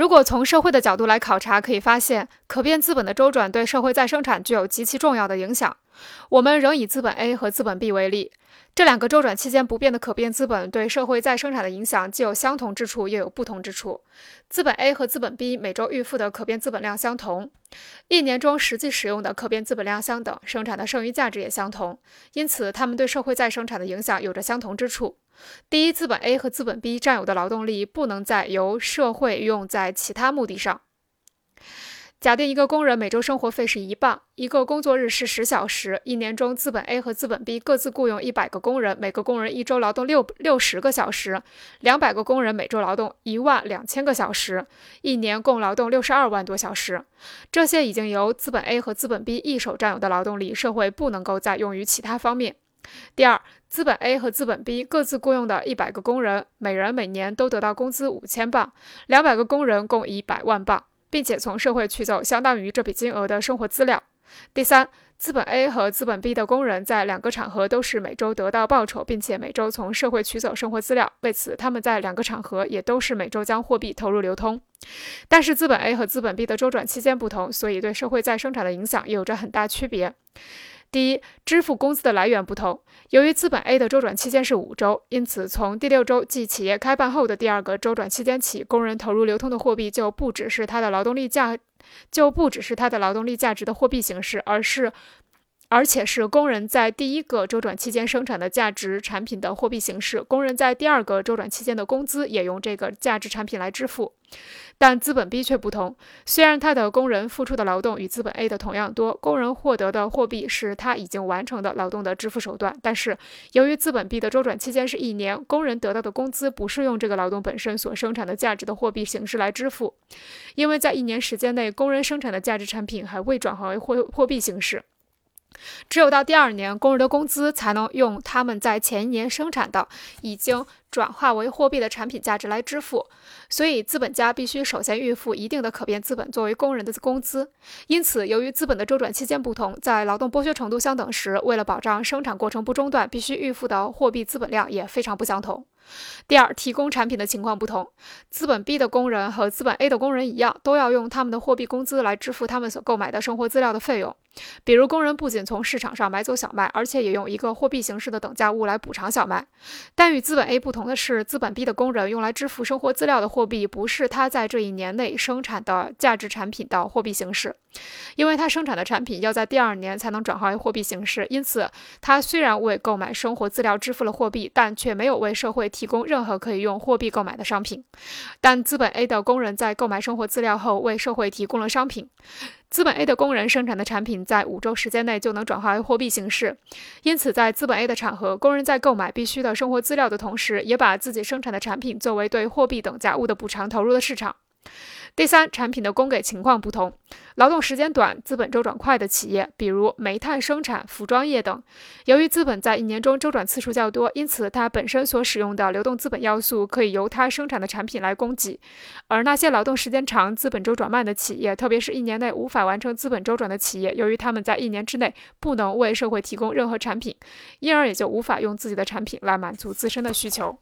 如果从社会的角度来考察，可以发现，可变资本的周转对社会再生产具有极其重要的影响。我们仍以资本 A 和资本 B 为例。这两个周转期间不变的可变资本对社会再生产的影响既有相同之处，又有不同之处。资本 A 和资本 B 每周预付的可变资本量相同，一年中实际使用的可变资本量相等，生产的剩余价值也相同，因此它们对社会再生产的影响有着相同之处。第一，资本 A 和资本 B 占有的劳动力不能再由社会用在其他目的上。假定一个工人每周生活费是一磅，一个工作日是十小时，一年中资本 A 和资本 B 各自雇佣一百个工人，每个工人一周劳动六六十个小时，两百个工人每周劳动一万两千个小时，一年共劳动六十二万多小时。这些已经由资本 A 和资本 B 一手占有的劳动力，社会不能够再用于其他方面。第二，资本 A 和资本 B 各自雇佣的一百个工人，每人每年都得到工资五千镑，两百个工人共一百万镑。并且从社会取走相当于这笔金额的生活资料。第三，资本 A 和资本 B 的工人在两个场合都是每周得到报酬，并且每周从社会取走生活资料。为此，他们在两个场合也都是每周将货币投入流通。但是，资本 A 和资本 B 的周转期间不同，所以对社会再生产的影响也有着很大区别。第一，支付工资的来源不同。由于资本 A 的周转期间是五周，因此从第六周，即企业开办后的第二个周转期间起，工人投入流通的货币就不只是他的劳动力价，就不只是他的劳动力价值的货币形式，而是。而且是工人在第一个周转期间生产的价值产品的货币形式，工人在第二个周转期间的工资也用这个价值产品来支付。但资本 B 却不同，虽然他的工人付出的劳动与资本 A 的同样多，工人获得的货币是他已经完成的劳动的支付手段，但是由于资本 B 的周转期间是一年，工人得到的工资不是用这个劳动本身所生产的价值的货币形式来支付，因为在一年时间内，工人生产的价值产品还未转化为货货币形式。只有到第二年，工人的工资才能用他们在前一年生产的已经转化为货币的产品价值来支付。所以，资本家必须首先预付一定的可变资本作为工人的工资。因此，由于资本的周转期间不同，在劳动剥削程度相等时，为了保障生产过程不中断，必须预付的货币资本量也非常不相同。第二，提供产品的情况不同。资本 B 的工人和资本 A 的工人一样，都要用他们的货币工资来支付他们所购买的生活资料的费用。比如，工人不仅从市场上买走小麦，而且也用一个货币形式的等价物来补偿小麦。但与资本 A 不同的是，资本 B 的工人用来支付生活资料的货币不是他在这一年内生产的价值产品的货币形式，因为他生产的产品要在第二年才能转化为货币形式。因此，他虽然为购买生活资料支付了货币，但却没有为社会提供任何可以用货币购买的商品。但资本 A 的工人在购买生活资料后，为社会提供了商品。资本 A 的工人生产的产品在五周时间内就能转化为货币形式，因此在资本 A 的场合，工人在购买必需的生活资料的同时，也把自己生产的产品作为对货币等价物的补偿投入了市场。第三，产品的供给情况不同。劳动时间短、资本周转快的企业，比如煤炭生产、服装业等，由于资本在一年中周转次数较多，因此它本身所使用的流动资本要素可以由它生产的产品来供给。而那些劳动时间长、资本周转慢的企业，特别是一年内无法完成资本周转的企业，由于他们在一年之内不能为社会提供任何产品，因而也就无法用自己的产品来满足自身的需求。